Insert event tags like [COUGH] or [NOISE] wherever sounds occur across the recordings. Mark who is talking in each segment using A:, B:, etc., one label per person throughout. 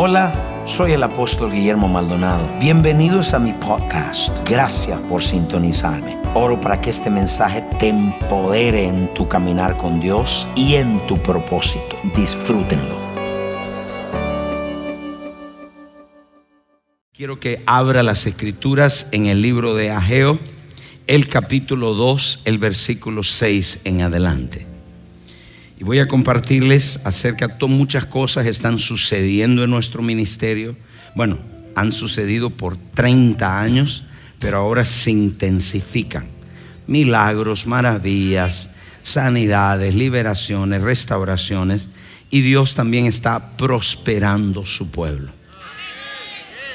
A: Hola, soy el apóstol Guillermo Maldonado. Bienvenidos a mi podcast. Gracias por sintonizarme. Oro para que este mensaje te empodere en tu caminar con Dios y en tu propósito. Disfrútenlo.
B: Quiero que abra las escrituras en el libro de Ageo, el capítulo 2, el versículo 6 en adelante. Y voy a compartirles acerca de muchas cosas que están sucediendo en nuestro ministerio. Bueno, han sucedido por 30 años, pero ahora se intensifican. Milagros, maravillas, sanidades, liberaciones, restauraciones. Y Dios también está prosperando su pueblo.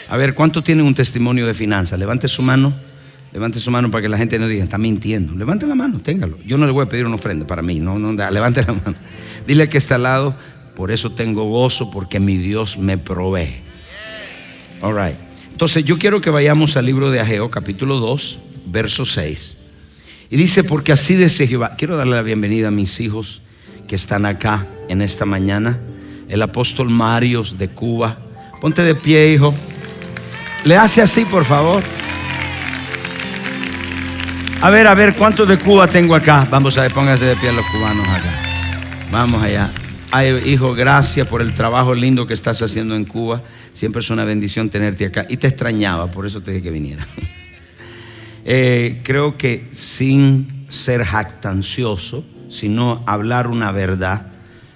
B: A ver, ¿cuánto tienen un testimonio de finanzas? Levante su mano. Levante su mano para que la gente no diga, está mintiendo. Levante la mano, téngalo. Yo no le voy a pedir una ofrenda para mí, no, no, levante la mano. Dile que está al lado, por eso tengo gozo, porque mi Dios me provee. All right. Entonces, yo quiero que vayamos al libro de Ageo, capítulo 2, verso 6. Y dice, porque así dice Jehová. Quiero darle la bienvenida a mis hijos que están acá en esta mañana. El apóstol Marios de Cuba. Ponte de pie, hijo. Le hace así, por favor. A ver, a ver, ¿cuántos de Cuba tengo acá? Vamos a ver, pónganse de pie los cubanos acá. Vamos allá. Ay, hijo, gracias por el trabajo lindo que estás haciendo en Cuba. Siempre es una bendición tenerte acá. Y te extrañaba, por eso te dije que viniera. [LAUGHS] Eh, creo que sin ser jactancioso, sino hablar una verdad,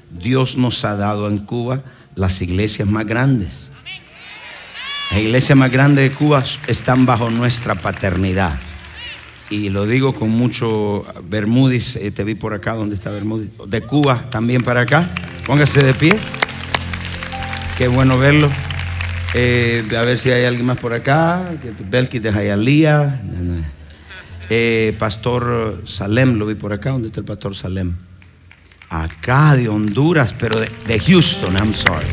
B: Dios nos ha dado en Cuba las iglesias más grandes. Las iglesias más grandes de Cuba están bajo nuestra paternidad y lo digo con mucho Bermúdez, eh, te vi por acá, ¿dónde está Bermúdez? De Cuba también para acá, póngase de pie, qué bueno verlo. Eh, a ver si hay alguien más por acá, Belkis de Jayalía, eh, Pastor Salem, lo vi por acá, ¿dónde está el Pastor Salem? Acá de Honduras, pero de, de Houston, I'm sorry.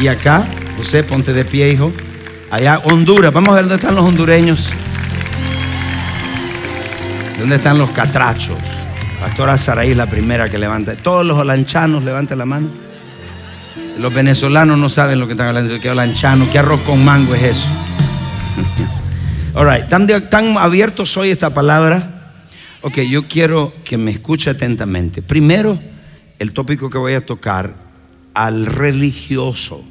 B: Y acá, José, ponte de pie, hijo. Allá, Honduras, vamos a ver dónde están los hondureños. ¿Dónde están los catrachos? Pastora Saraí la primera que levanta. Todos los olanchanos levanten la mano. Los venezolanos no saben lo que están hablando. ¿Qué olanchano? ¿Qué arroz con mango es eso? [LAUGHS] All right. ¿Tan, abiertos hoy esta palabra? Ok, yo quiero que me escuche atentamente. Primero, el tópico que voy a tocar, al religioso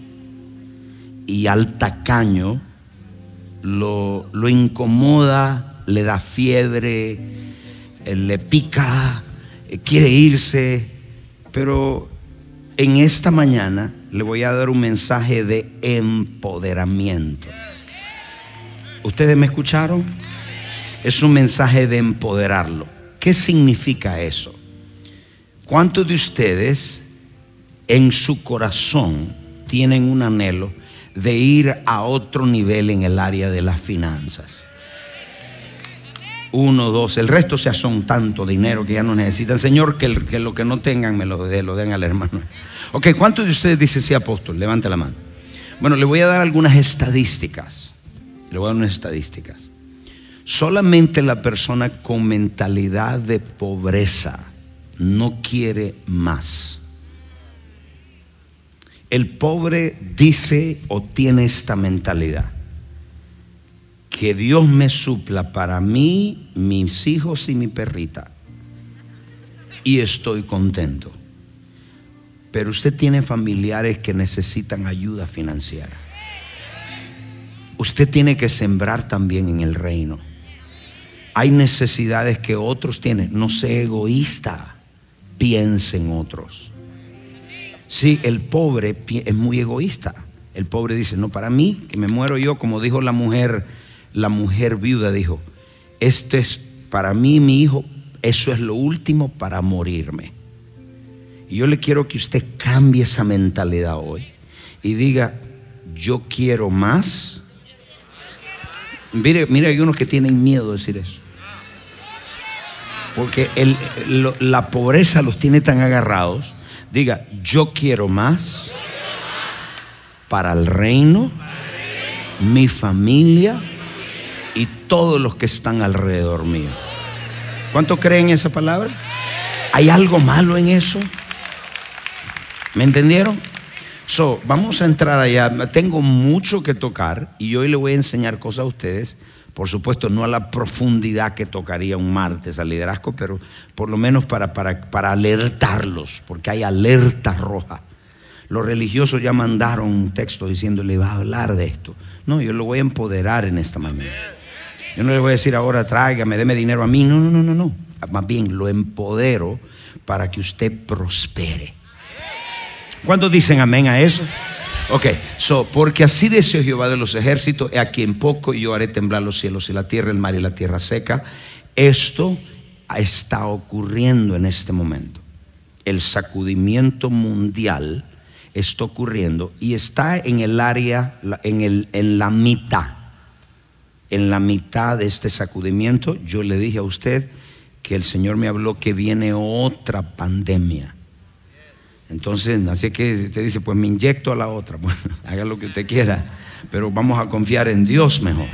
B: y al tacaño lo, lo incomoda le da fiebre, eh, le pica, eh, quiere irse, pero en esta mañana le voy a dar un mensaje de empoderamiento. ¿Ustedes me escucharon? Es un mensaje de empoderarlo. ¿Qué significa eso? ¿Cuántos de ustedes en su corazón tienen un anhelo de ir a otro nivel en el área de las finanzas? Uno, dos, el resto ya son tanto dinero que ya no necesitan. Señor, que, lo que no tengan me lo, dé, lo den al hermano. Ok, ¿cuántos de ustedes dicen sí, apóstol? Levante la mano. Bueno, le voy a dar algunas estadísticas. Le voy a dar unas estadísticas. Solamente la persona con mentalidad de pobreza no quiere más. El pobre dice o tiene esta mentalidad que Dios me supla para mí, mis hijos y mi perrita. Y estoy contento. Pero usted tiene familiares que necesitan ayuda financiera. Usted tiene que sembrar también en el reino. Hay necesidades que otros tienen. No sea egoísta. Piense en otros. Sí, el pobre es muy egoísta. El pobre dice, no, para mí, que me muero yo, como dijo la mujer la mujer viuda dijo, esto es para mí, mi hijo, eso es lo último para morirme. Y yo le quiero que usted cambie esa mentalidad hoy y diga, yo quiero más. Mire, mire, hay unos que tienen miedo de decir eso. Porque la pobreza los tiene tan agarrados. Diga, yo quiero más para el reino, mi familia y todos los que están alrededor mío. ¿Cuánto creen esa palabra? ¿Hay algo malo en eso? ¿Me entendieron? So, vamos a entrar allá. Tengo mucho que tocar y hoy le voy a enseñar cosas a ustedes. Por supuesto, no a la profundidad que tocaría un martes al liderazgo, pero por lo menos para, para, para alertarlos, porque hay alerta roja. Los religiosos ya mandaron un texto diciéndole va a hablar de esto. No, yo lo voy a empoderar en esta mañana. Yo no le voy a decir ahora tráigame, deme dinero a mí. No, no, no, no, no. Más bien lo empodero para que usted prospere. ¿Cuántos dicen amén a eso? Ok, so, porque así dice Jehová de los ejércitos, he aquí en poco yo haré temblar los cielos y la tierra, el mar y la tierra seca. Esto está ocurriendo en este momento. El sacudimiento mundial está ocurriendo y está en el área, en, el, en la mitad. En la mitad de este sacudimiento, yo le dije a usted que el Señor me habló que viene otra pandemia. Entonces, así que usted dice, pues me inyecto a la otra. [LAUGHS] Bueno, haga lo que usted quiera, pero vamos a confiar en Dios mejor.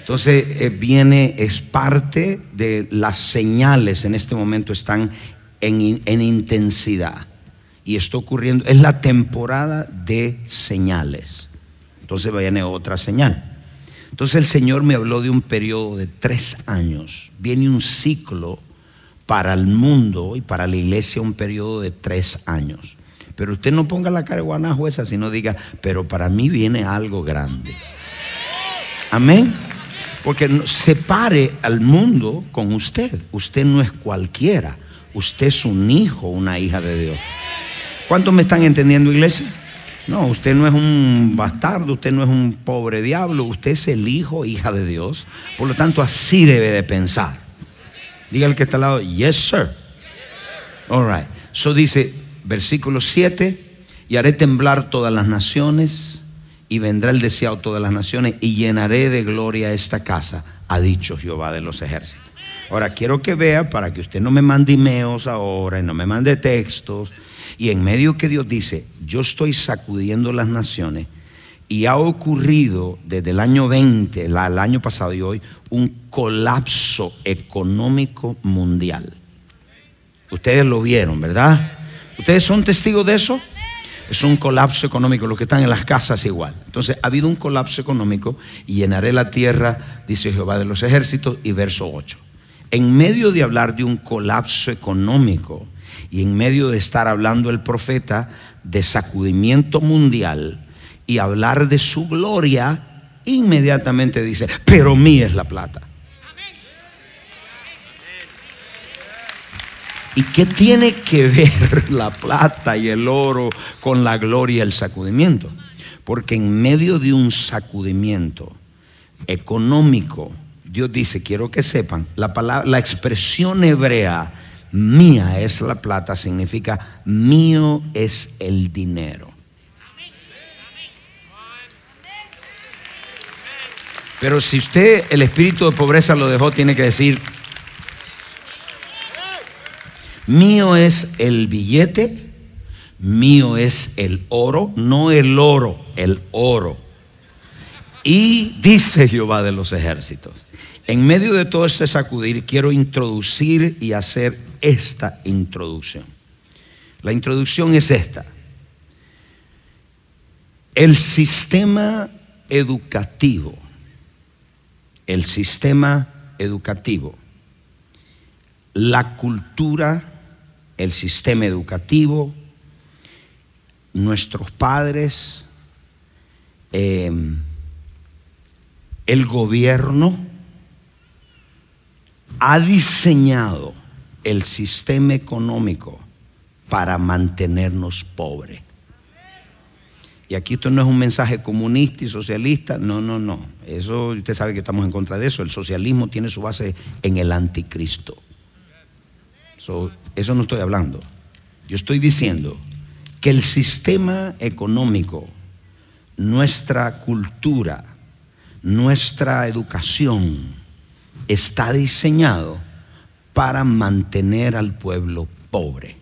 B: Entonces, eh, viene, es parte de las señales en este momento están en, en intensidad. Y está ocurriendo, es la temporada de señales. Entonces viene otra señal. Entonces el Señor me habló de un periodo de tres años. Viene un ciclo para el mundo y para la iglesia un periodo de tres años. Pero usted no ponga la cara de guanajo esa, sino diga, pero para mí viene algo grande. Amén. Porque separe al mundo con usted. Usted no es cualquiera. Usted es un hijo, una hija de Dios. ¿Cuántos me están entendiendo, iglesia? No, usted no es un bastardo, usted no es un pobre diablo, usted es el hijo, hija de Dios. Por lo tanto, así debe de pensar. Diga el que está al lado, yes, sir. All right. So dice, versículo 7, y haré temblar todas las naciones, y vendrá el deseado todas las naciones, y llenaré de gloria esta casa, ha dicho Jehová de los ejércitos. Ahora, quiero que vea, para que usted no me mande emails ahora, y no me mande textos, y en medio que Dios dice, yo estoy sacudiendo las naciones, y ha ocurrido desde el año 20, el año pasado y hoy, un colapso económico mundial. Ustedes lo vieron, ¿verdad? ¿Ustedes son testigos de eso? Es un colapso económico, los que están en las casas igual. Entonces, ha habido un colapso económico y llenaré la tierra, dice Jehová de los ejércitos, y verso 8. En medio de hablar de un colapso económico y en medio de estar hablando el profeta de sacudimiento mundial, y hablar de su gloria, inmediatamente dice, pero mía es la plata. ¿Y qué tiene que ver la plata y el oro con la gloria y el sacudimiento? Porque en medio de un sacudimiento económico, Dios dice, quiero que sepan, la, palabra, la expresión hebrea, mía es la plata, significa mío es el dinero. Pero si usted el espíritu de pobreza lo dejó, tiene que decir, mío es el billete, mío es el oro, no el oro, el oro. Y dice Jehová de los ejércitos, en medio de todo este sacudir, quiero introducir y hacer esta introducción. La introducción es esta. El sistema educativo el sistema educativo, la cultura, el sistema educativo, nuestros padres, em, el gobierno ha diseñado el sistema económico para mantenernos pobres. Y aquí esto no es un mensaje comunista y socialista, no, no, no. Eso usted sabe que estamos en contra de eso. El socialismo tiene su base en el anticristo. eso no estoy hablando. Yo estoy diciendo que el sistema económico, nuestra cultura, nuestra educación está diseñado para mantener al pueblo pobre.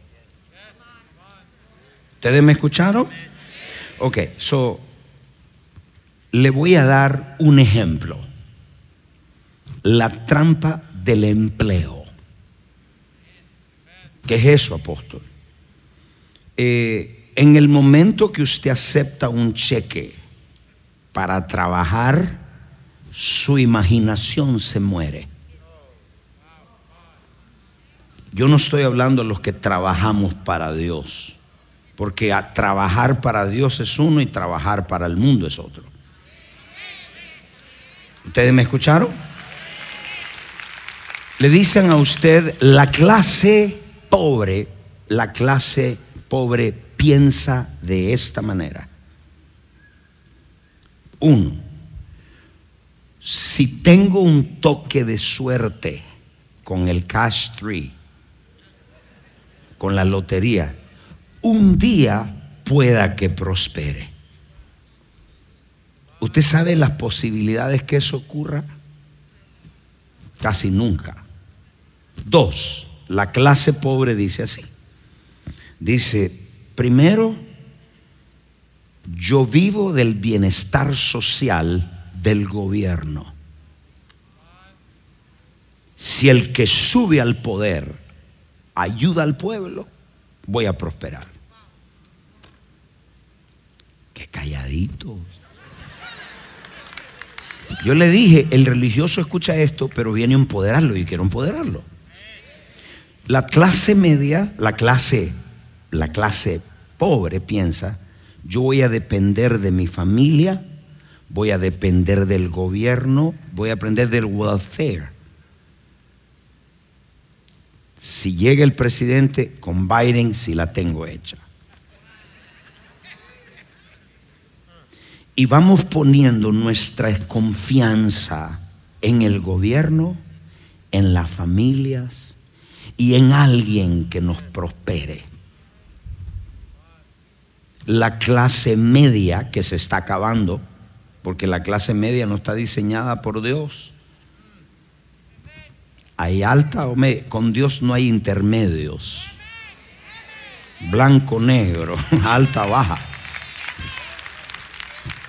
B: ¿Ustedes me escucharon? Ok, so le voy a dar un ejemplo. La trampa del empleo. ¿Qué es eso, apóstol? Eh, en el momento que usted acepta un cheque para trabajar, su imaginación se muere. Yo no estoy hablando de los que trabajamos para Dios, porque trabajar para Dios es uno y trabajar para el mundo es otro. ¿Ustedes me escucharon? Le dicen a usted, la clase pobre, la clase pobre piensa de esta manera. Uno, si tengo un toque de suerte con el cash tree, con la lotería, un día pueda que prospere. ¿Usted sabe las posibilidades que eso ocurra? Casi nunca. Dos, la clase pobre dice así. Dice, primero, yo vivo del bienestar social del gobierno. Si el que sube al poder ayuda al pueblo, voy a prosperar. Qué calladitos. Yo le dije, el religioso escucha esto, pero viene a empoderarlo y quiero empoderarlo. La clase media, la clase, la clase pobre piensa, yo voy a depender de mi familia, voy a depender del gobierno, voy a depender del welfare. Si llega el presidente, con Biden si la tengo hecha. Y vamos poniendo nuestra confianza en el gobierno, en las familias y en alguien que nos prospere. La clase media que se está acabando, porque la clase media no está diseñada por Dios hay alta o. Con Dios no hay intermedios. Blanco, negro, [LAUGHS] alta, baja.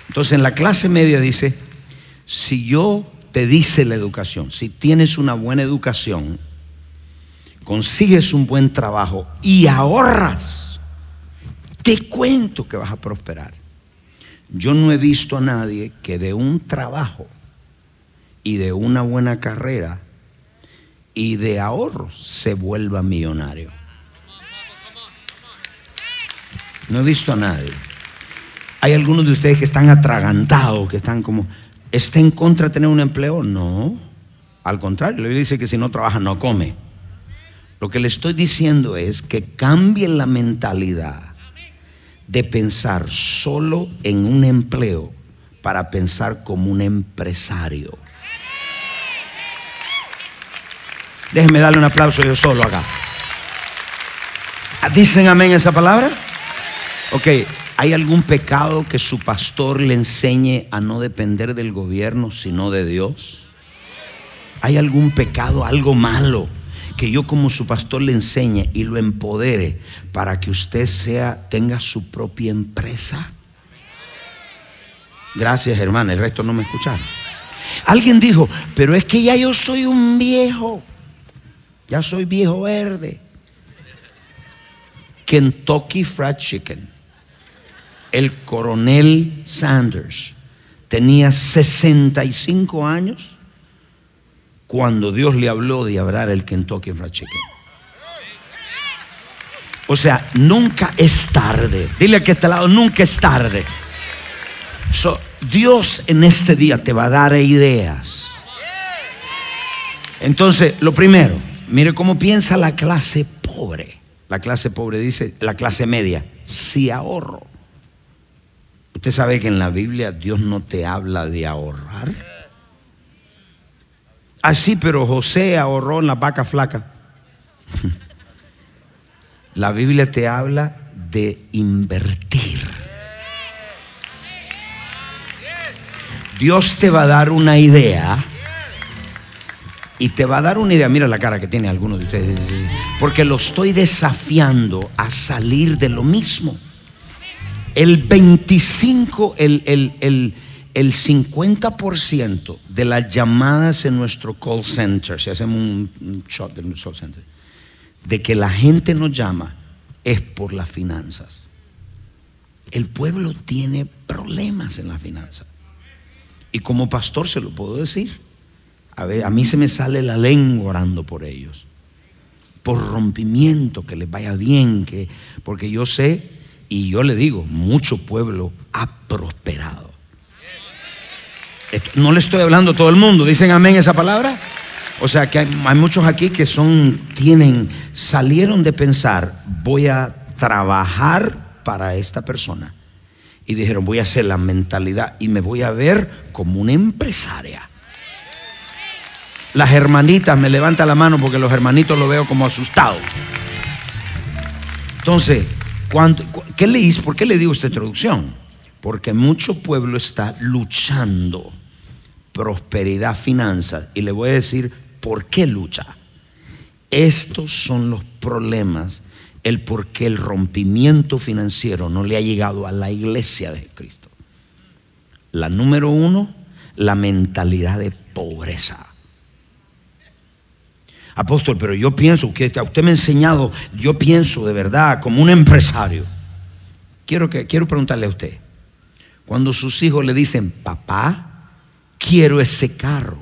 B: Entonces en la clase media dice, si yo te dice la educación, si tienes una buena educación, consigues un buen trabajo y ahorras, te cuento que vas a prosperar. Yo no he visto a nadie que de un trabajo y de una buena carrera y de ahorros se vuelva millonario. No he visto a nadie. Hay algunos de ustedes que están atragantados, que están como, ¿está en contra de tener un empleo? No. Al contrario, le dice que si no trabaja no come. Lo que le estoy diciendo es que cambie la mentalidad de pensar solo en un empleo para pensar como un empresario. Déjenme darle un aplauso yo solo acá. ¿Dicen amén esa palabra? Ok, ¿hay algún pecado que su pastor le enseñe a no depender del gobierno, sino de Dios? ¿Hay algún pecado, algo malo que yo como su pastor le enseñe y lo empodere para que usted sea, tenga su propia empresa? Gracias, hermana. El resto no me escucharon. Alguien dijo, pero es que ya yo soy un viejo. Ya soy viejo verde. Kentucky Fried Chicken. El coronel Sanders tenía 65 años cuando Dios le habló de abrir el Kentucky Fried Chicken. O sea, nunca es tarde. Dile que este lado, nunca es tarde. Dios en este día te va a dar ideas. Entonces, lo primero, Mire cómo piensa la clase pobre. La clase pobre dice, la clase media, si ahorro. Usted sabe que en la Biblia Dios no te habla de ahorrar. Así, ah, pero José ahorró en la vaca flaca. [LAUGHS] La Biblia te habla de invertir. Dios te va a dar una idea y te va a dar una idea. Mira la cara que tiene algunos de ustedes. Porque lo estoy desafiando a salir de lo mismo. El 25, el, el, el 50% de las llamadas en nuestro call center, si hacemos un shot del call center, de que la gente nos llama es por las finanzas. El pueblo tiene problemas en la finanza. Y como pastor se lo puedo decir. A, mí se me sale la lengua orando por ellos. Por rompimiento, que les vaya bien, que, porque yo sé y yo le digo, mucho pueblo ha prosperado. No le estoy hablando a todo el mundo. ¿Dicen amén esa palabra? O sea que hay, hay, muchos aquí que son, tienen, salieron de pensar, voy a trabajar para esta persona. Y dijeron, voy a hacer la mentalidad y me voy a ver como una empresaria. Las hermanitas me levantan la mano porque los hermanitos lo veo como asustados. Entonces, ¿qué le hice? ¿por qué le digo esta introducción? Porque mucho pueblo está luchando prosperidad, finanzas. Y le voy a decir por qué lucha. Estos son los problemas, el por qué el rompimiento financiero no le ha llegado a la iglesia de Cristo. La número uno, la mentalidad de pobreza. Apóstol, pero yo pienso que usted me ha enseñado, yo pienso de verdad como un empresario. Quiero, que, quiero preguntarle a usted, cuando sus hijos le dicen, papá, quiero ese carro,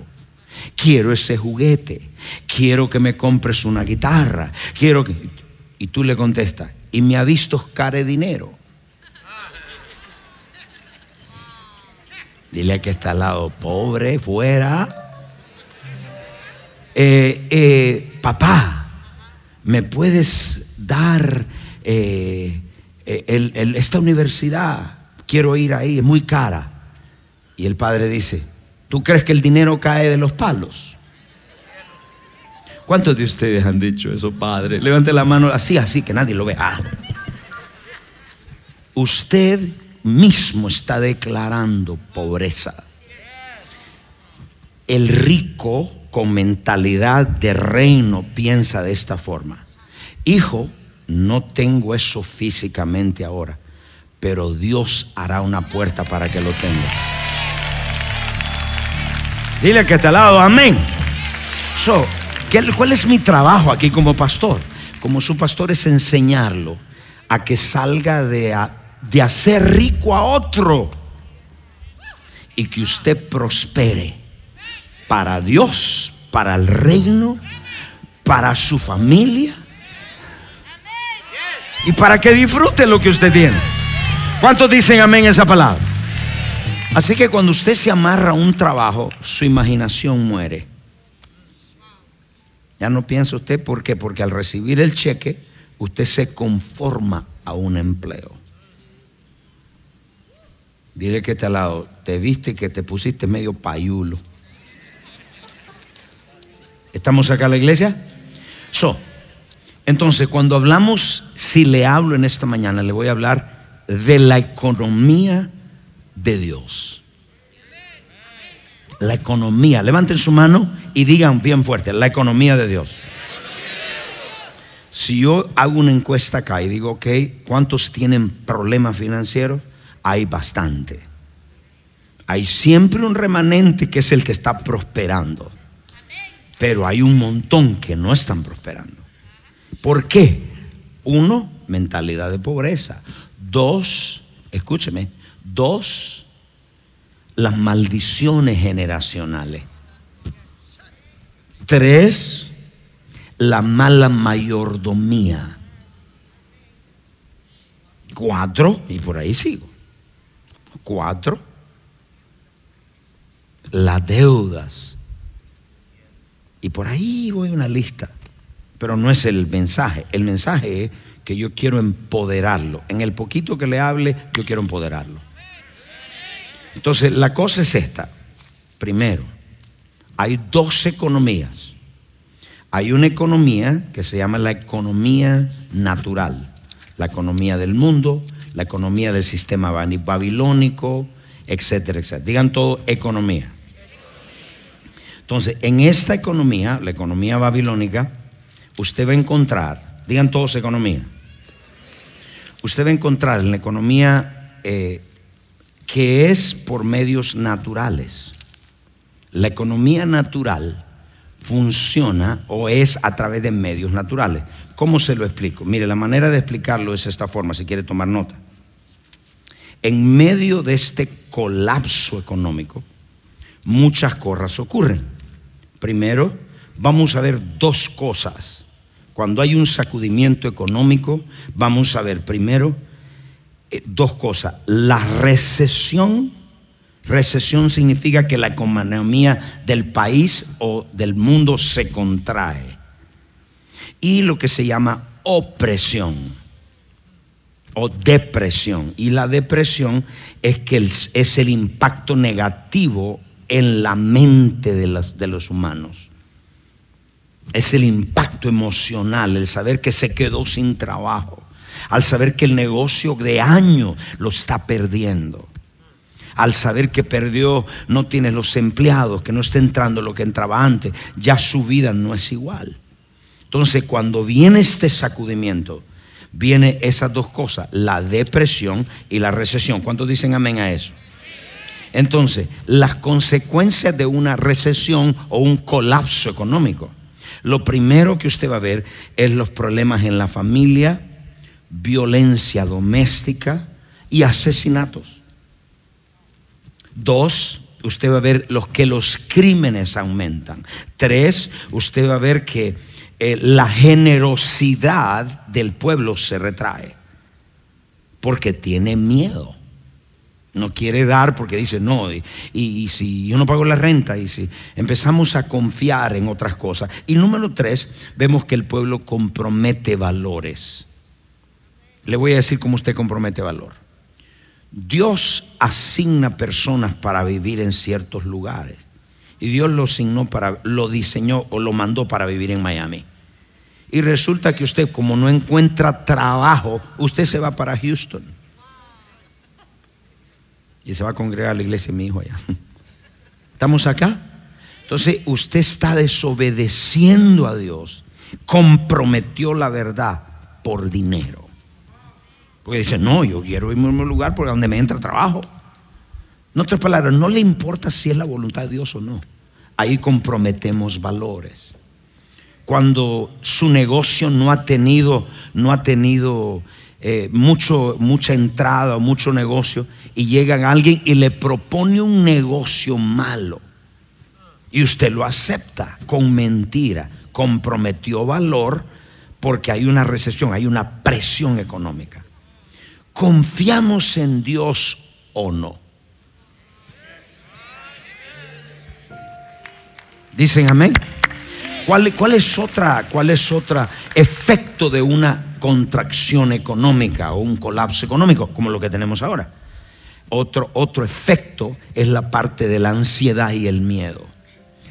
B: quiero ese juguete, quiero que me compres una guitarra, quiero que... Y tú le contestas, y me ha visto care dinero. Dile que está al lado, pobre, fuera. Eh, eh, papá, ¿me puedes dar eh, esta universidad? Quiero ir ahí, es muy cara. Y el padre dice, ¿tú crees que el dinero cae de los palos? ¿Cuántos de ustedes han dicho eso, padre? Levante la mano así, así, que nadie lo vea. Ah. Usted mismo está declarando pobreza. El rico con mentalidad de reino piensa de esta forma. Hijo, no tengo eso físicamente ahora, pero Dios hará una puerta para que lo tenga. Dile que te lado, amén. So, ¿Cuál es mi trabajo aquí como pastor? Como su pastor es enseñarlo a que salga de, de hacer rico a otro y que usted prospere para Dios, para el reino, para su familia y para que disfrute lo que usted tiene. ¿Cuántos dicen amén esa palabra? Así que cuando usted se amarra a un trabajo, su imaginación muere. Ya no piensa usted por qué, porque al recibir el cheque, usted se conforma a un empleo. Dile que está al lado, te viste que te pusiste medio payulo. ¿Estamos acá en la iglesia? So, entonces, cuando hablamos, si le hablo en esta mañana, le voy a hablar de la economía de Dios. La economía. Levanten su mano y digan bien fuerte, la economía de Dios. Si yo hago una encuesta acá y digo, ok, ¿cuántos tienen problemas financieros? Hay bastante. Hay siempre un remanente que es el que está prosperando. Pero hay un montón que no están prosperando. ¿Por qué? Uno, mentalidad de pobreza. Dos, escúcheme, dos, las maldiciones generacionales. Tres, la mala mayordomía. Cuatro, y por ahí sigo. Cuatro, las deudas y por ahí voy a una lista. Pero no es el mensaje. El mensaje es que yo quiero empoderarlo. En el poquito que le hable, yo quiero empoderarlo. Entonces, la cosa es esta. Primero, hay dos economías. Hay una economía que se llama la economía natural, la economía del mundo, la economía del sistema babilónico, etcétera, etcétera. Digan todo economía. Entonces, en esta economía, la economía babilónica, usted va a encontrar, digan todos economía, usted va a encontrar en la economía eh, que es por medios naturales. La economía natural funciona o es a través de medios naturales. ¿Cómo se lo explico? Mire, la manera de explicarlo es esta forma, si quiere tomar nota. en medio de este colapso económico, muchas cosas ocurren. Primero, vamos a ver dos cosas. Cuando hay un sacudimiento económico, vamos a ver primero eh, dos cosas. La recesión. Recesión significa que la economía del país o del mundo se contrae. Y lo que se llama opresión o depresión. Y la depresión es que es el impacto negativo en la mente de los, de los humanos. Es el impacto emocional, el saber que se quedó sin trabajo, al saber que el negocio de año lo está perdiendo, al saber que perdió, no tiene los empleados, que no está entrando lo que entraba antes, ya su vida no es igual. Entonces, cuando viene este sacudimiento, viene esas dos cosas, la depresión y la recesión. ¿Cuántos dicen amén a eso? Entonces, las consecuencias de una recesión o un colapso económico. Lo primero que usted va a ver es los problemas en la familia, violencia doméstica y asesinatos. Dos, usted va a ver los que los crímenes aumentan. Tres, usted va a ver que eh, la generosidad del pueblo se retrae porque tiene miedo. No quiere dar porque dice, no, y, si yo no pago la renta, y si empezamos a confiar en otras cosas. Y número tres, vemos que el pueblo compromete valores. Le voy a decir cómo usted compromete valor. Dios asigna personas para vivir en ciertos lugares. Y Dios lo asignó para, lo diseñó o lo mandó para vivir en Miami. Y resulta que usted, como no encuentra trabajo, usted se va para Houston y se va a congregar a la iglesia de mi hijo allá. [LAUGHS] ¿Estamos acá? Entonces usted está desobedeciendo a Dios, comprometió la verdad por dinero. Porque dice, no, yo quiero irme a un lugar por donde me entra trabajo. En otras palabras, no le importa si es la voluntad de Dios o no. Ahí comprometemos valores. Cuando su negocio no ha tenido, no ha tenido eh, mucho, mucha entrada mucho negocio y llega alguien y le propone un negocio malo y usted lo acepta con mentira, comprometió valor porque hay una recesión, hay una presión económica. ¿Confiamos en Dios o no? Dicen amén. ¿Cuál, cuál es otra, cuál es otra efecto de una contracción económica o un colapso económico, como lo que tenemos ahora. Otro, otro efecto es la parte de la ansiedad y el miedo.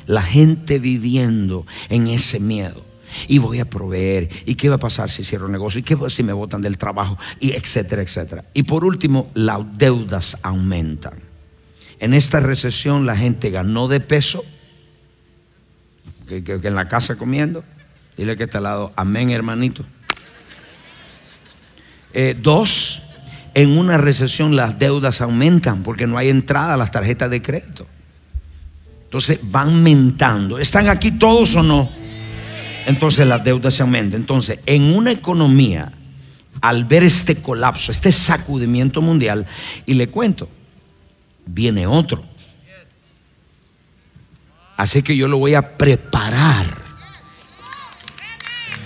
B: La gente viviendo en ese miedo. Y voy a proveer. ¿Y qué va a pasar si cierro negocio? ¿Y qué si me botan del trabajo? Y etcétera, etcétera. Y por último, las deudas aumentan. En esta recesión la gente ganó de peso. Que en la casa comiendo. Dile que está al lado, amén hermanito. Eh, dos, en una recesión las deudas aumentan porque no hay entrada a las tarjetas de crédito. Entonces van aumentando. ¿Están aquí todos o no? Entonces las deudas se aumentan. Entonces, en una economía, al ver este colapso, este sacudimiento mundial, y le cuento, viene otro. Así que yo lo voy a preparar.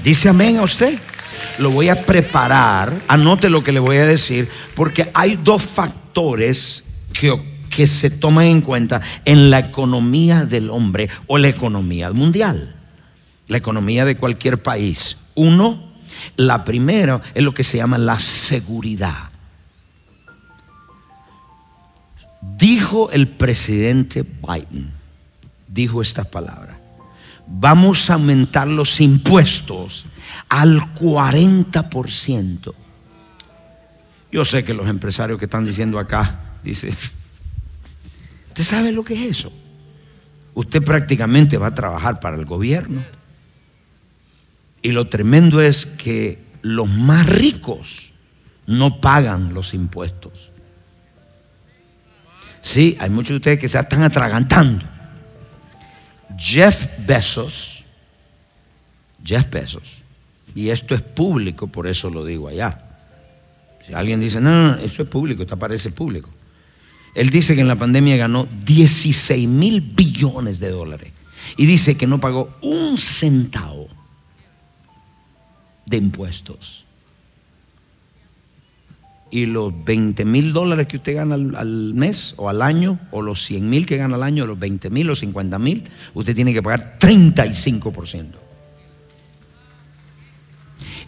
B: ¿Dice amén a usted? Lo voy a preparar, anote lo que le voy a decir, porque hay dos factores que, que se toman en cuenta en la economía del hombre o la economía mundial, la economía de cualquier país. Uno, la primera es lo que se llama la seguridad. Dijo el presidente Biden, dijo estas palabras, vamos a aumentar los impuestos al 40%. Yo sé que los empresarios que están diciendo acá, dice, ¿usted sabe lo que es eso? Usted prácticamente va a trabajar para el gobierno. Y lo tremendo es que los más ricos no pagan los impuestos. Sí, hay muchos de ustedes que se están atragantando. Jeff Bezos, Jeff Bezos, y esto es público, por eso lo digo allá. Si alguien dice, no, no, eso es público, esto parece público. Él dice que en la pandemia ganó 16 mil billones de dólares. Y dice que no pagó un centavo de impuestos. Y los 20 mil dólares que usted gana al, mes o al año, o los 100 mil que gana al año, los 20 mil o 50 mil, usted tiene que pagar 35%.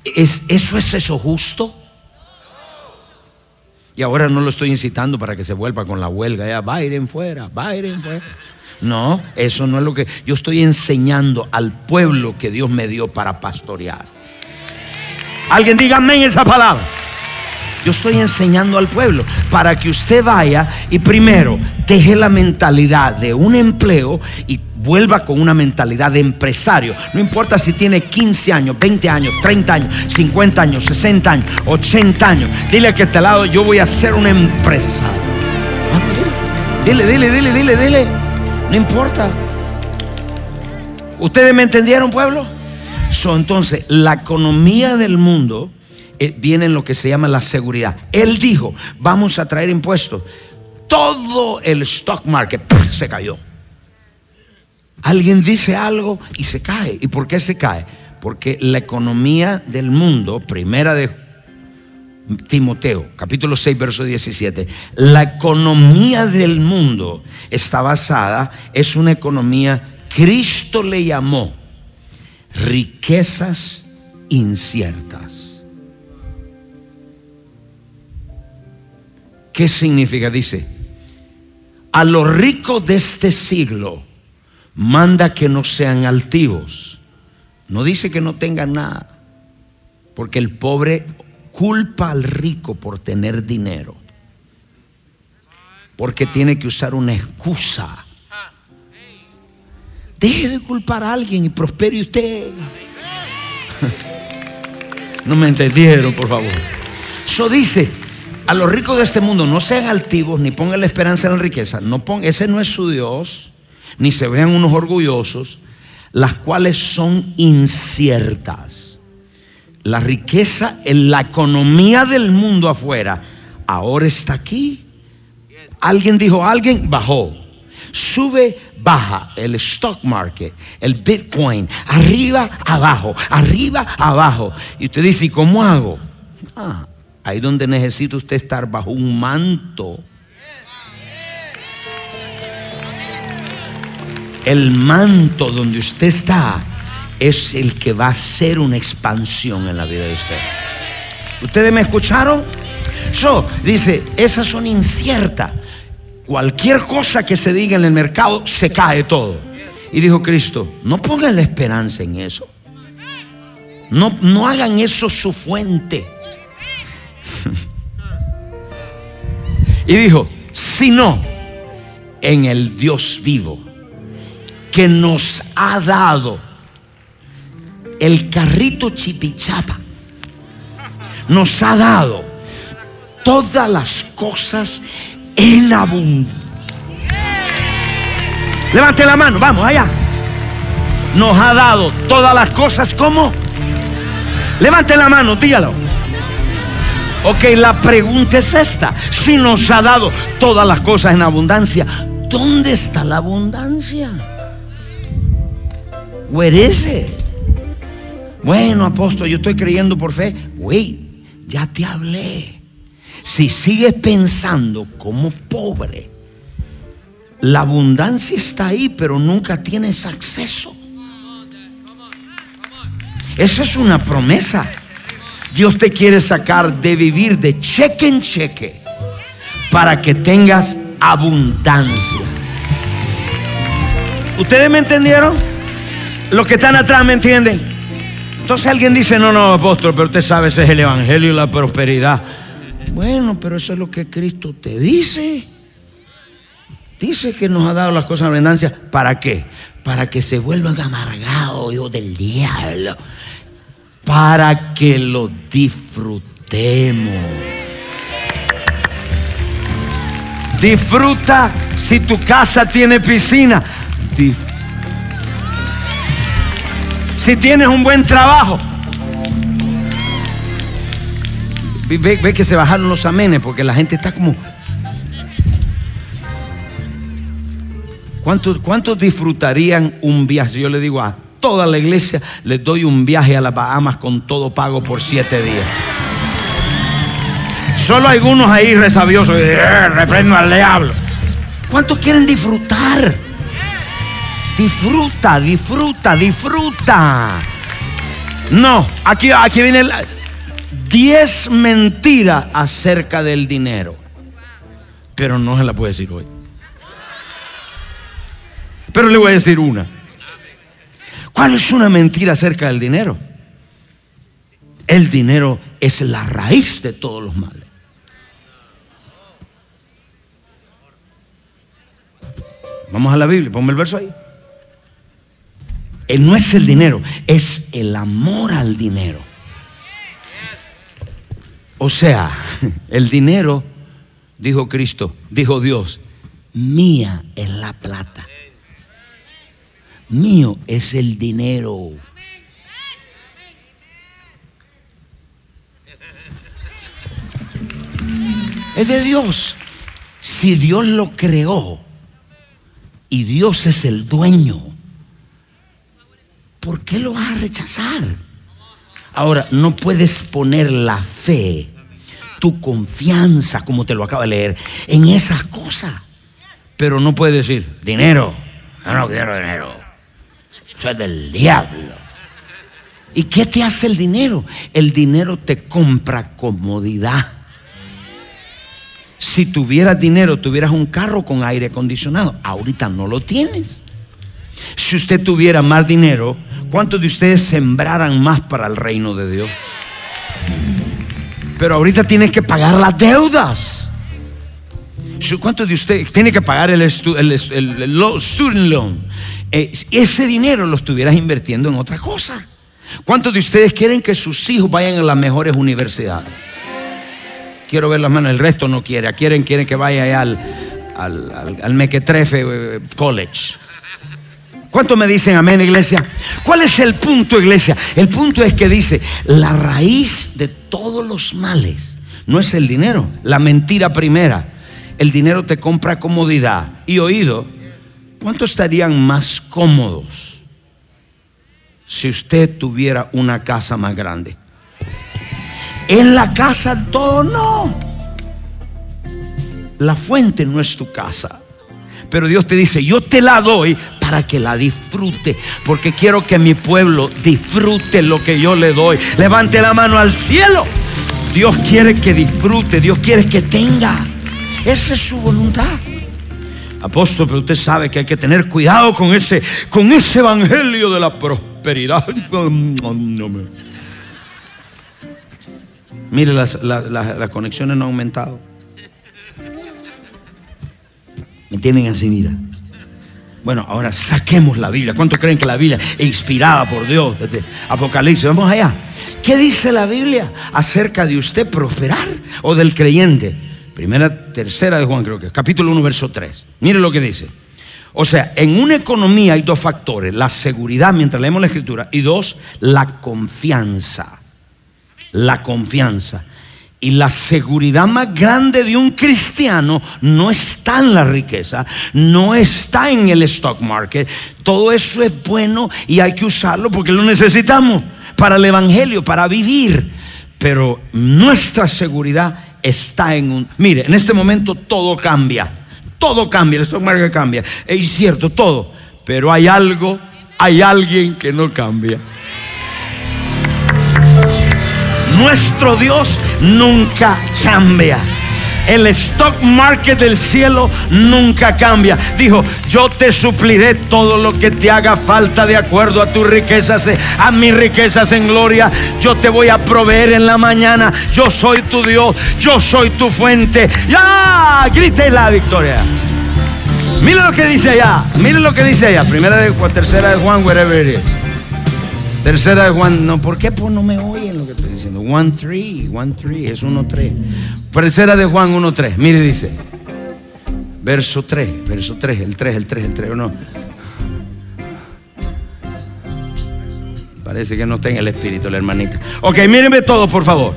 B: ¿Es, ¿Eso es eso justo? Y ahora no lo estoy incitando para que se vuelva con la huelga. Ya, Biden fuera, Biden fuera. No, eso no es lo que yo estoy enseñando al pueblo que Dios me dio para pastorear. Alguien diga amén esa palabra. Yo estoy enseñando al pueblo para que usted vaya y primero deje la mentalidad de un empleo y vuelva con una mentalidad de empresario. No importa si tiene 15 años, 20 años, 30 años, 50 años, 60 años, 80 años. Dile que este lado yo voy a ser una empresa. Dile, dile, dile, dile, dile. No importa. ¿Ustedes me entendieron, pueblo? Entonces, la economía del mundo viene en lo que se llama la seguridad. Él dijo, vamos a traer impuestos. Todo el stock market se cayó. Alguien dice algo y se cae. ¿Y por qué se cae? Porque la economía del mundo, primera de Timoteo, capítulo 6, verso 17, la economía del mundo está basada, es una economía, Cristo le llamó riquezas inciertas. ¿Qué significa? Dice, a los ricos de este siglo, manda que no sean altivos. No dice que no tengan nada, porque el pobre culpa al rico por tener dinero, porque tiene que usar una excusa. Deje de culpar a alguien y prospere usted. [LAUGHS] No me entendieron, por favor. Eso dice, a los ricos de este mundo no sean altivos ni pongan la esperanza en la riqueza. No ese no es su Dios ni se vean unos orgullosos, las cuales son inciertas. La riqueza en la economía del mundo afuera ahora está aquí. Alguien dijo, alguien bajó. Sube, baja el stock market, el Bitcoin, arriba, abajo, arriba, abajo. Y usted dice, ¿y cómo hago? Ah, ahí donde necesita usted estar bajo un manto el manto donde usted está es el que va a hacer una expansión en la vida de usted. ¿Ustedes me escucharon? So, dice, esas son inciertas. Cualquier cosa que se diga en el mercado se cae todo. Y dijo Cristo, no pongan la esperanza en eso. No, no hagan eso su fuente. Y dijo, sino en el Dios vivo que nos ha dado el carrito chipichapa, nos ha dado todas las cosas en abundancia. Levante la mano, vamos allá. Nos ha dado todas las cosas como. Levante la mano, dígalo. Ok, la pregunta es esta. Si nos ha dado todas las cosas en abundancia, ¿dónde está la abundancia? Where is it? Bueno, apóstol, yo estoy creyendo por fe. Wait, ya te hablé. Si sigues pensando como pobre, la abundancia está ahí, pero nunca tienes acceso. Eso es una promesa. Dios te quiere sacar de vivir de cheque en cheque para que tengas abundancia. ¿Ustedes me entendieron? Los que están atrás me entienden. Entonces alguien dice, no, no, apóstol, pero usted sabe, ese es el Evangelio y la prosperidad. Bueno, pero eso es lo que Cristo te dice. Dice que nos ha dado las cosas en abundancia. ¿Para qué? Para que se vuelvan amargados, hijos del diablo. Para que lo disfrutemos. Disfruta si tu casa tiene piscina. Si tienes un buen trabajo. Ve, que se bajaron los amenes porque la gente está como... ¿Cuántos, ¿Cuántos disfrutarían un viaje? Yo le digo a toda la iglesia, les doy un viaje a las Bahamas con todo pago por siete días. Solo algunos ahí resabiosos, eh, reprendo al diablo. ¿Cuántos quieren disfrutar? Disfruta, disfruta, disfruta. No, aquí, aquí viene el 10 mentiras acerca del dinero. Pero no se la puedo decir hoy. Pero le voy a decir una. ¿Cuál es una mentira acerca del dinero? El dinero es la raíz de todos los males. Vamos a la Biblia, ponme el verso ahí. Él no es el dinero, es el amor al dinero. O sea, [LAUGHS] el dinero, dijo Cristo, dijo Dios, mía es la plata. Mío es el dinero. Es de Dios. Si Dios lo creó y Dios es el dueño, ¿por qué lo vas a rechazar? Ahora, no puedes poner la fe, tu confianza, como te lo acabo de leer, en esas cosas. Pero no puedes decir, dinero, yo no quiero dinero. Eso es del diablo. ¿Y qué te hace el dinero? El dinero te compra comodidad. Si tuvieras dinero, tuvieras un carro con aire acondicionado. Ahorita no lo tienes. Si usted tuviera más dinero, ¿cuántos de ustedes sembraran más para el reino de Dios? Pero ahorita tienes que pagar las deudas. ¿Cuántos de ustedes tiene que pagar el, student loan? Eh, ese dinero lo estuvieras invirtiendo en otra cosa. ¿Cuántos de ustedes quieren que sus hijos vayan a las mejores universidades? Quiero ver las manos, el resto no quiere. Quieren, quieren que vaya al, al, al, Mequetrefe eh, College. ¿Cuántos me dicen amén, iglesia? ¿Cuál es el punto, iglesia? El punto es que dice, la raíz de todos los males no es el dinero, la mentira primera. El dinero te compra comodidad y oído. ¿Cuántos estarían más cómodos si usted tuviera una casa más grande? ¿En la casa todo? No. La fuente no es tu casa. Pero Dios te dice, yo te la doy para que la disfrute. Porque quiero que mi pueblo disfrute lo que yo le doy. Levante la mano al cielo. Dios quiere que disfrute. Dios quiere que tenga. Esa es su voluntad. Apóstol, pero usted sabe que hay que tener cuidado con ese, con ese evangelio de la prosperidad. [LAUGHS] Mire, las, las, conexiones no han aumentado. ¿Me tienen así, mira? Bueno, ahora saquemos la Biblia. ¿Cuántos creen que la Biblia es inspirada por Dios? Apocalipsis. Vamos allá. ¿Qué dice la Biblia acerca de usted prosperar o del creyente? Primera, tercera de Juan creo que capítulo 1, verso 3. Mire lo que dice. O sea, en una economía hay dos factores. La seguridad mientras leemos la escritura y dos, la confianza la confianza. Y la seguridad más grande de un cristiano no está en la riqueza, no está en el stock market. Todo eso es bueno y hay que usarlo porque lo necesitamos para el Evangelio, para vivir. Pero nuestra seguridad está en un... Mire, en este momento todo cambia, todo cambia, el stock market cambia. Es cierto, todo. Pero hay algo, hay alguien que no cambia. Nuestro Dios nunca cambia. El stock market del cielo nunca cambia. Dijo, yo te supliré todo lo que te haga falta de acuerdo a tus riquezas, a mis riquezas en gloria. Yo te voy a proveer en la mañana. Yo soy tu Dios, yo soy tu fuente. Ya, grite la victoria. Mire lo que dice allá, mire lo que dice allá. Primera de tercera de Juan, wherever it is. Tercera de Juan, no, ¿por qué no me oyen lo que estoy diciendo? 1, 3, 1, 3, es 1, 3. Tercera de Juan 1, 3, mire dice, verso 3, verso 3, el 3, el 3, el 3, no. Parece que no está en el espíritu la hermanita. Ok, mírenme todo, por favor.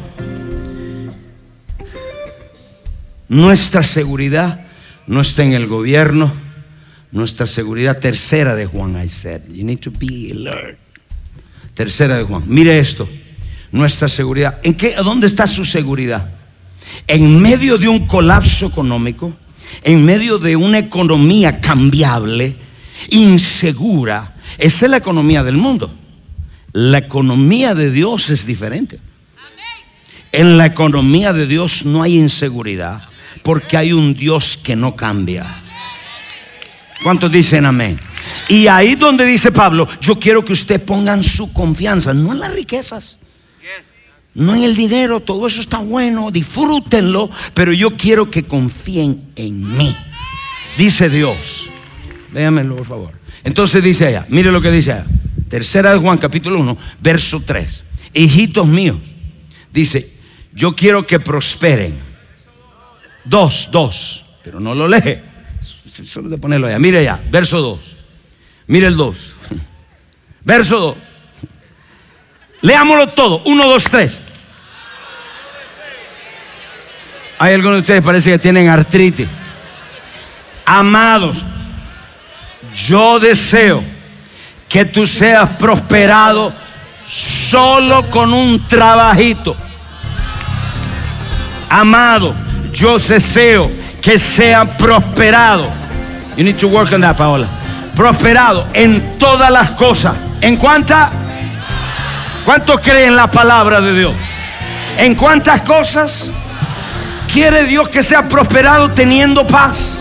B: Nuestra seguridad no está en el gobierno. Nuestra seguridad tercera de Juan, I said. You need to be alert. Tercera de Juan. Mire esto. Nuestra seguridad. ¿En qué? ¿Dónde está su seguridad? En medio de un colapso económico, en medio de una economía cambiable, insegura. Esa es la economía del mundo. La economía de Dios es diferente. En la economía de Dios no hay inseguridad porque hay un Dios que no cambia. ¿Cuántos dicen amén? Y ahí donde dice Pablo, yo quiero que usted pongan su confianza, no en las riquezas, no en el dinero, todo eso está bueno, disfrútenlo, pero yo quiero que confíen en mí, dice Dios. Véanmelo, por favor. Entonces dice ella, mire lo que dice ella. Tercera de Juan, capítulo 1, verso 3. Hijitos míos, dice, yo quiero que prosperen. Dos, dos, pero no lo lee. Solo de ponerlo allá. Mire ya, verso 2. Mire el 2. [LAUGHS] Verso 2. Leámoslo todo. 1, 2, 3. Hay algunos de ustedes parece que tienen artritis. Amados, yo deseo que tú seas prosperado solo con un trabajito. Amado, yo deseo que sea prosperado. You need to work on that, Paola. Prosperado en todas las cosas. ¿En cuántas? ¿Cuántos creen la palabra de Dios? ¿En cuántas cosas quiere Dios que sea prosperado teniendo paz?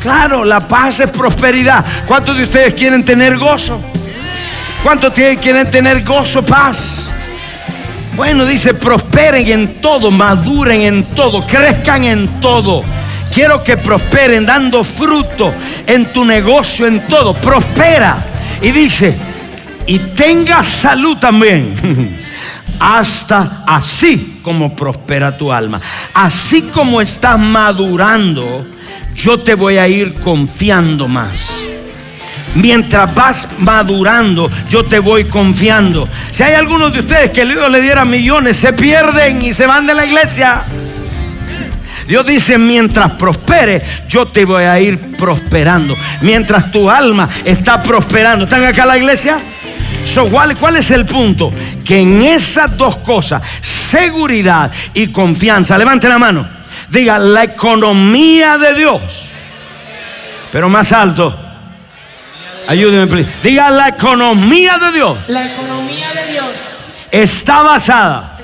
B: Claro, la paz es prosperidad. ¿Cuántos de ustedes quieren tener gozo? ¿Cuántos quieren tener gozo, paz? Bueno, dice, prosperen en todo, maduren en todo, crezcan en todo. Quiero que prosperen dando fruto en tu negocio, en todo. Prospera. Y dice, y tenga salud también. [LAUGHS] Hasta así como prospera tu alma. Así como estás madurando yo te voy a ir confiando más. Mientras vas madurando, yo te voy confiando. Si hay algunos de ustedes que Dios le diera millones, se pierden y se van de la iglesia. Dios dice, mientras prospere, yo te voy a ir prosperando. Mientras tu alma está prosperando. ¿Están acá la iglesia? ¿cuál, ¿Cuál es el punto? Que en esas dos cosas, seguridad y confianza, levante la mano Diga, la economía de Dios. Pero más alto. Ayúdeme, Diga, la economía de Dios.
C: La economía de Dios.
B: Está basada,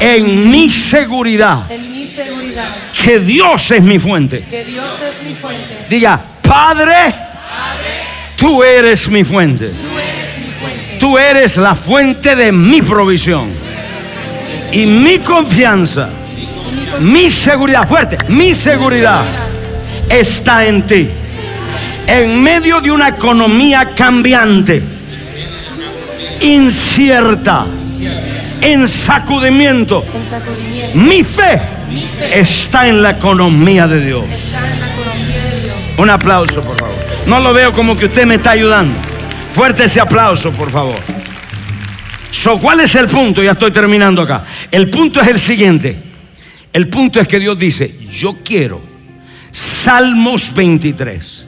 B: en, mi seguridad,
C: en mi seguridad.
B: Que Dios es mi fuente.
C: Que Dios es mi fuente.
B: Diga, Padre, tú eres mi fuente.
C: Tú eres mi fuente.
B: Tú eres la fuente de mi provisión. Y mi confianza mi seguridad, fuerte, mi seguridad está en ti. En medio de una economía cambiante, incierta, en sacudimiento, mi fe está en la economía de Dios. Un aplauso, por favor. No lo veo como que usted me está ayudando. Fuerte ese aplauso, por favor. ¿Cuál es el punto? Ya estoy terminando acá. El punto es el siguiente. El punto es que Dios dice, yo quiero, Salmos 23,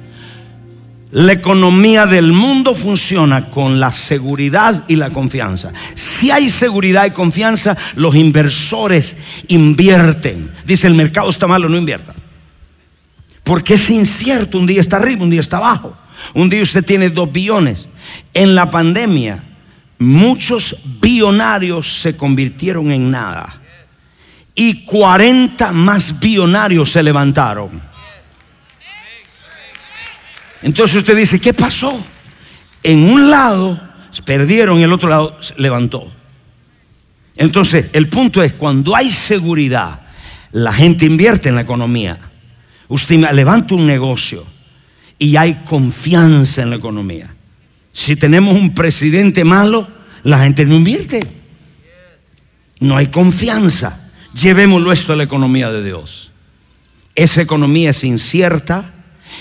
B: la economía del mundo funciona con la seguridad y la confianza. Si hay seguridad y confianza, los inversores invierten. Dice, el mercado está malo, no invierta. Porque es incierto, un día está arriba, un día está abajo. Un día usted tiene dos billones. En la pandemia, muchos billonarios se convirtieron en nada y 40 más billonarios se levantaron. Entonces usted dice, ¿qué pasó? En un lado perdieron, en el otro lado se levantó. Entonces, el punto es, cuando hay seguridad, la gente invierte en la economía. Usted levanta un negocio y hay confianza en la economía. Si tenemos un presidente malo, la gente no invierte. No hay confianza. Llevémoslo esto a la economía de Dios. Esa economía es incierta,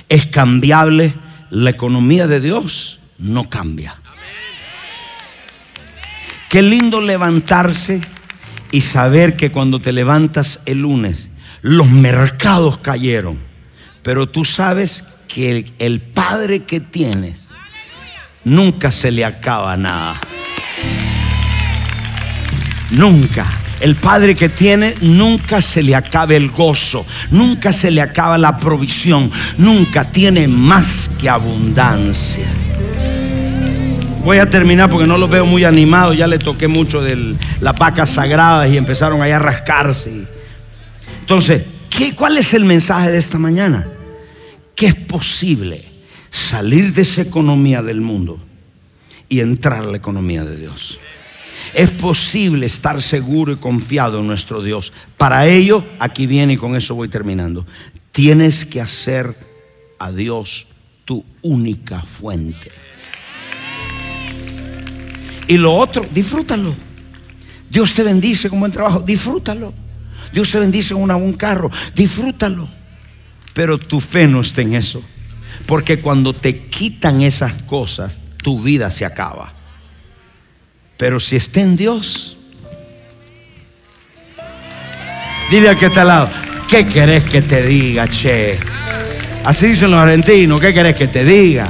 B: es cambiable. La economía de Dios no cambia. Qué lindo levantarse y saber que cuando te levantas el lunes, los mercados cayeron, pero tú sabes que el, Padre que tienes nunca se le acaba nada. Nunca. El Padre que tiene nunca se le acaba el gozo, nunca se le acaba la provisión, nunca tiene más que abundancia. Voy a terminar porque no los veo muy animados, ya le toqué mucho de las vacas sagradas y empezaron ahí a rascarse. Entonces, ¿qué, ¿cuál es el mensaje de esta mañana? Que es posible salir de esa economía del mundo y entrar a la economía de Dios. Es posible estar seguro y confiado en nuestro Dios. Para ello, aquí viene y con eso voy terminando. Tienes que hacer a Dios tu única fuente. Y lo otro, disfrútalo. Dios te bendice con buen trabajo, disfrútalo. Dios te bendice con un carro, disfrútalo. Pero tu fe no está en eso. Porque cuando te quitan esas cosas, tu vida se acaba. Pero si está en Dios, dile al que está al lado, ¿qué querés que te diga, che? Así dicen los argentinos, ¿qué querés que te diga?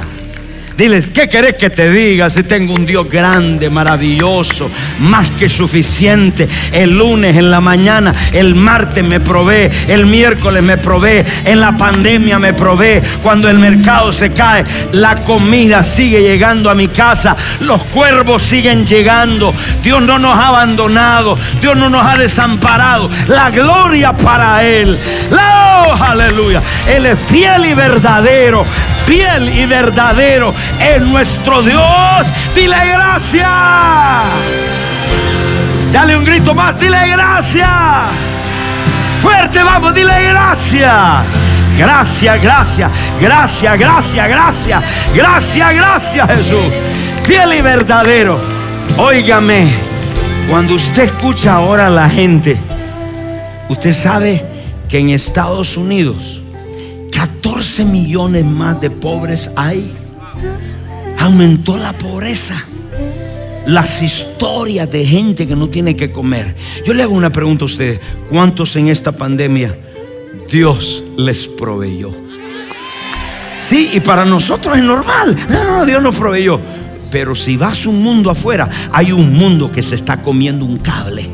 B: Diles, ¿qué querés que te diga si tengo un Dios grande, maravilloso, más que suficiente? El lunes en la mañana, el martes me provee, el miércoles me provee, en la pandemia me provee, cuando el mercado se cae, la comida sigue llegando a mi casa, los cuervos siguen llegando, Dios no nos ha abandonado, Dios no nos ha desamparado, la gloria para Él. ¡Oh, aleluya! Él es fiel y verdadero fiel y verdadero es nuestro Dios. Dile gracias. Dale un grito más, dile gracias. Fuerte, vamos, dile gracias. Gracias, gracias, gracias, gracias, gracias, gracias, gracias Jesús. Fiel y verdadero. Óigame, cuando usted escucha ahora a la gente, usted sabe que en Estados Unidos 14 millones más de pobres hay. Aumentó la pobreza. Las historias de gente que no tiene que comer. Yo le hago una pregunta a usted. ¿Cuántos en esta pandemia Dios les proveyó? Sí, y para nosotros es normal. No, Dios nos proveyó. Pero si vas un mundo afuera, hay un mundo que se está comiendo un cable.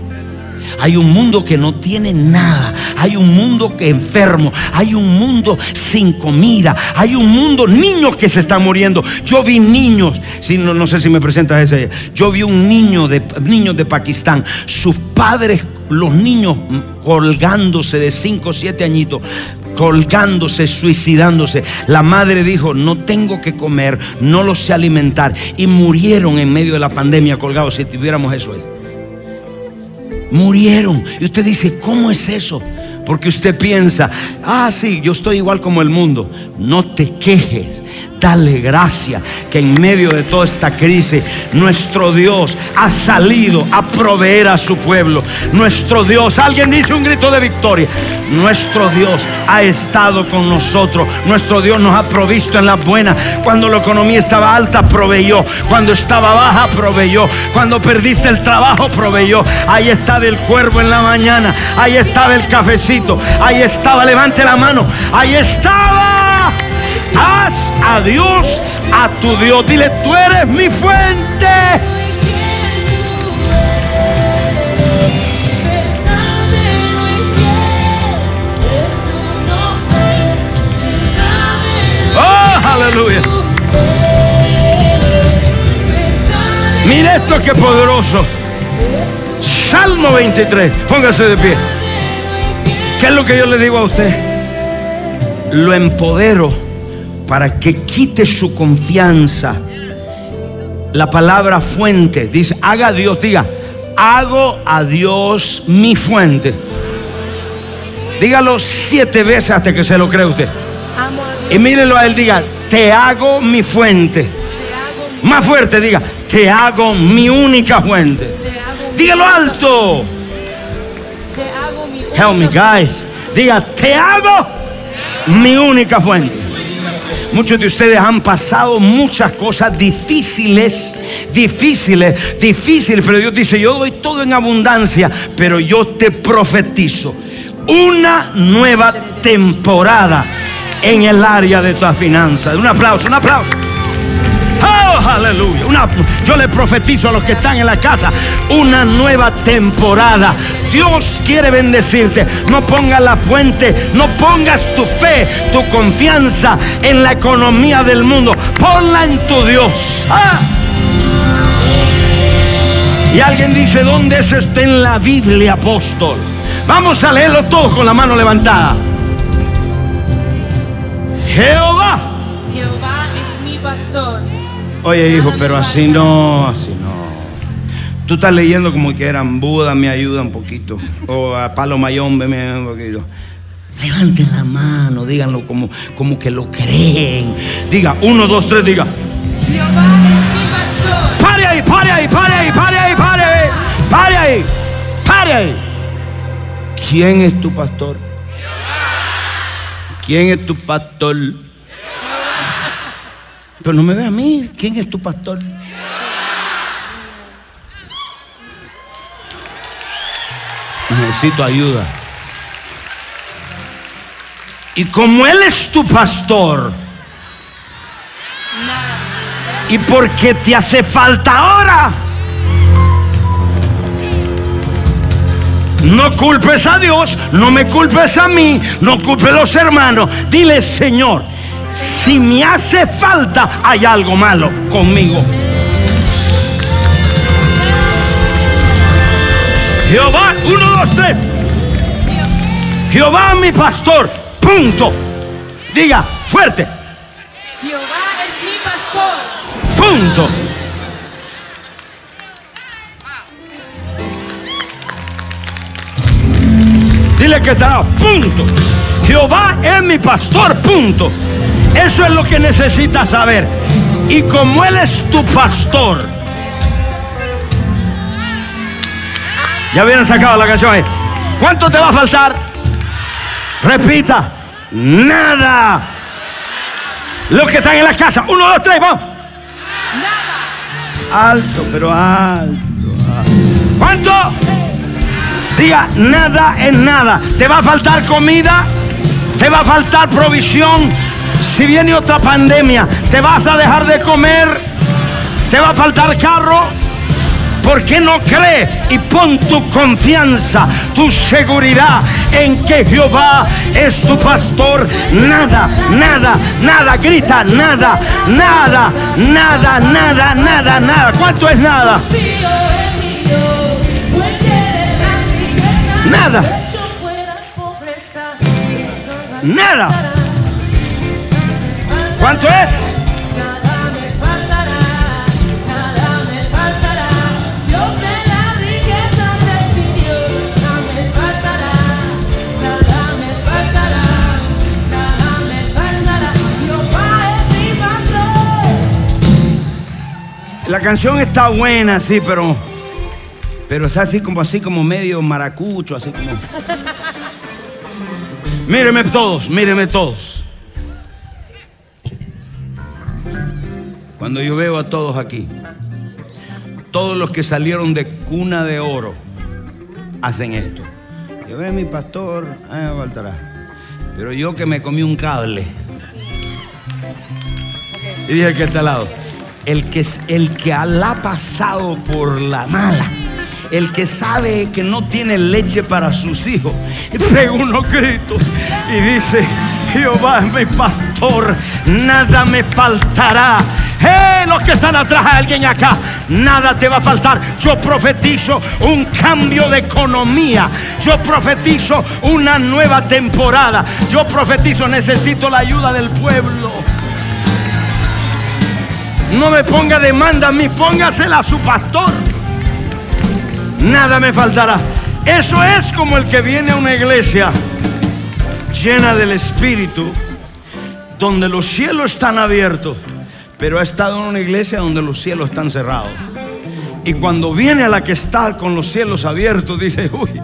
B: Hay un mundo que no tiene nada. Hay un mundo que enfermo. Hay un mundo sin comida. Hay un mundo, niños que se están muriendo. Yo vi niños, si no, no sé si me presentas ese. Yo vi un niño de de Pakistán. Sus padres, los niños colgándose de 5 o 7 añitos colgándose, suicidándose. La madre dijo, no tengo que comer, no los sé alimentar. Y murieron en medio de la pandemia colgados si tuviéramos eso ahí murieron. Y usted dice, ¿cómo es eso? Porque usted piensa, ah, sí, yo estoy igual como el mundo. No te quejes. Dale gracia que en medio de toda esta crisis nuestro Dios ha salido a proveer a su pueblo. Nuestro Dios, alguien dice un grito de victoria. Nuestro Dios ha estado con nosotros. Nuestro Dios nos ha provisto en la buena. Cuando la economía estaba alta, proveyó. Cuando estaba baja, proveyó. Cuando perdiste el trabajo, proveyó. Ahí estaba el cuervo en la mañana. Ahí estaba el cafecito. Ahí estaba, levante la mano. Ahí estaba. Haz a Dios a tu Dios. Dile, tú eres mi fuente. Oh, aleluya. Mira esto que poderoso. Salmo 23. Póngase de pie. ¿Qué es lo que yo le digo a usted? Lo empodero para que quite su confianza. La palabra fuente dice, haga a Dios, diga, hago a Dios mi fuente. Dígalo siete veces hasta que se lo cree usted. Y mírelo a él, diga, te hago mi fuente. Más fuerte, diga, te hago mi única fuente. Dígalo alto. Help me, guys. Diga, te hago mi única fuente. Muchos de ustedes han pasado muchas cosas difíciles, difíciles, difíciles, pero Dios dice, yo doy todo en abundancia, pero yo te profetizo una nueva temporada en el área de tu finanzas. Un aplauso, un aplauso. Oh, aleluya. Yo le profetizo a los que están en la casa una nueva temporada. Dios quiere bendecirte. No pongas la fuente, no pongas tu fe, tu confianza en la economía del mundo. Ponla en tu Dios. Ah. Y alguien dice, ¿dónde es este en la Biblia, apóstol? Vamos a leerlo todo con la mano levantada. Jehová.
C: Jehová es mi pastor.
B: Oye, hijo, pero así no, así no. Tú estás leyendo como que eran Buda, me ayuda un poquito. O a Palo Mayombe me ayuda un poquito. Levanten la mano, díganlo como, como que lo creen. Diga, uno, dos, tres, diga.
C: Jehová es mi pastor.
B: Pare ahí, pare ahí, pare ahí, pare ahí, pare ahí. Pare ahí, pare ahí. ¿Quién es tu pastor? ¿Quién es tu pastor? Pero no me ve a mí. ¿Quién es tu pastor? Necesito ayuda. Y como Él es tu pastor. ¿y por qué te hace falta ahora? No culpes a Dios, no me culpes a mí, no culpes a los hermanos. Dile, Señor, si me hace falta, hay algo malo conmigo. Jehová, uno, dos, tres. Jehová mi pastor, punto. Diga, fuerte,
C: Jehová es mi pastor.
B: punto. Dile que está, punto. Jehová es mi pastor, punto. Eso es lo que necesitas saber. Y como Él es tu pastor, ya habían sacado la canción ahí. ¿Cuánto te va a faltar? Repita, nada. Los que están en la casa, uno, dos, tres, vamos. Alto, pero alto. alto. ¿Cuánto? Diga, nada es nada. ¿Te va a faltar comida? ¿Te va a faltar provisión? Si viene otra pandemia, ¿te vas a dejar de comer? ¿Te va a faltar carro? ¿Por qué no crees y pon tu confianza, tu seguridad en que Jehová es tu pastor? Nada, nada, nada, grita, nada, nada, nada, nada, nada, nada. ¿Cuánto es nada? Nada. Nada. ¿Cuánto es? La canción está buena, sí, pero. Pero está así como así como medio maracucho, así como. [LAUGHS] Míreme todos, míreme todos. Cuando yo veo a todos aquí, todos los que salieron de cuna de oro hacen esto. Yo veo a mi pastor, ah, me faltará. Pero yo que me comí un cable. Y dije el que está al lado. El que, el que ha pasado por la mala. El que sabe que no tiene leche para sus hijos. Pega unos gritos y dice, Jehová es mi pastor, nada me faltará. ¡Hey! Los que están atrás, alguien acá, nada te va a faltar. Yo profetizo un cambio de economía. Yo profetizo una nueva temporada. Yo profetizo, necesito la ayuda del pueblo. No me ponga demanda a mí, póngasela a su pastor. Nada me faltará. Eso es como el que viene a una iglesia llena del Espíritu, donde los cielos están abiertos, pero ha estado en una iglesia donde los cielos están cerrados. Y cuando viene a la que está con los cielos abiertos, dice, uy,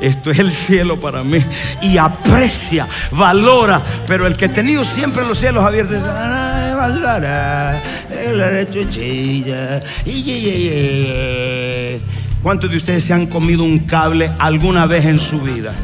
B: esto es el cielo para mí. Y aprecia, valora. Pero el que ha tenido siempre los cielos abiertos, "Ay, valora, el rechuchilla, y, ye, ye, ye". ¿cuántos de ustedes se han comido un cable alguna vez en su vida?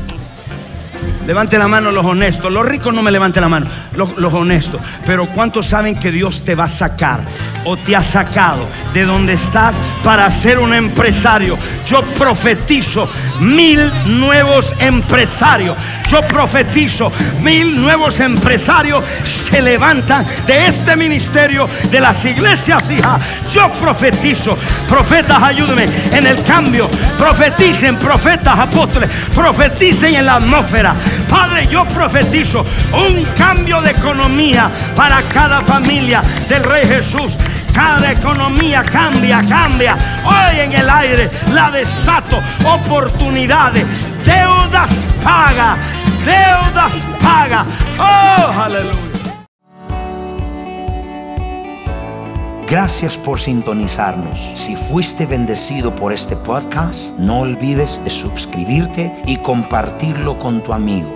B: Levante la mano los honestos. Los ricos no me levanten la mano. Los, los honestos. Pero ¿cuántos saben que Dios te va a sacar o te ha sacado de donde estás para ser un empresario? Yo profetizo mil nuevos empresarios. Yo profetizo mil nuevos empresarios se levantan de este ministerio de las iglesias hija. Yo profetizo. Profetas, ayúdenme en el cambio. Profeticen, profetas, apóstoles. Profeticen en la atmósfera. Padre, yo profetizo un cambio de economía para cada familia del Rey Jesús. Cada economía cambia, cambia. Hoy en el aire la desato. Oportunidades. Deudas paga. Deudas paga. Oh, aleluya.
A: Gracias por sintonizarnos. Si fuiste bendecido por este podcast, no olvides de suscribirte y compartirlo con tu amigo.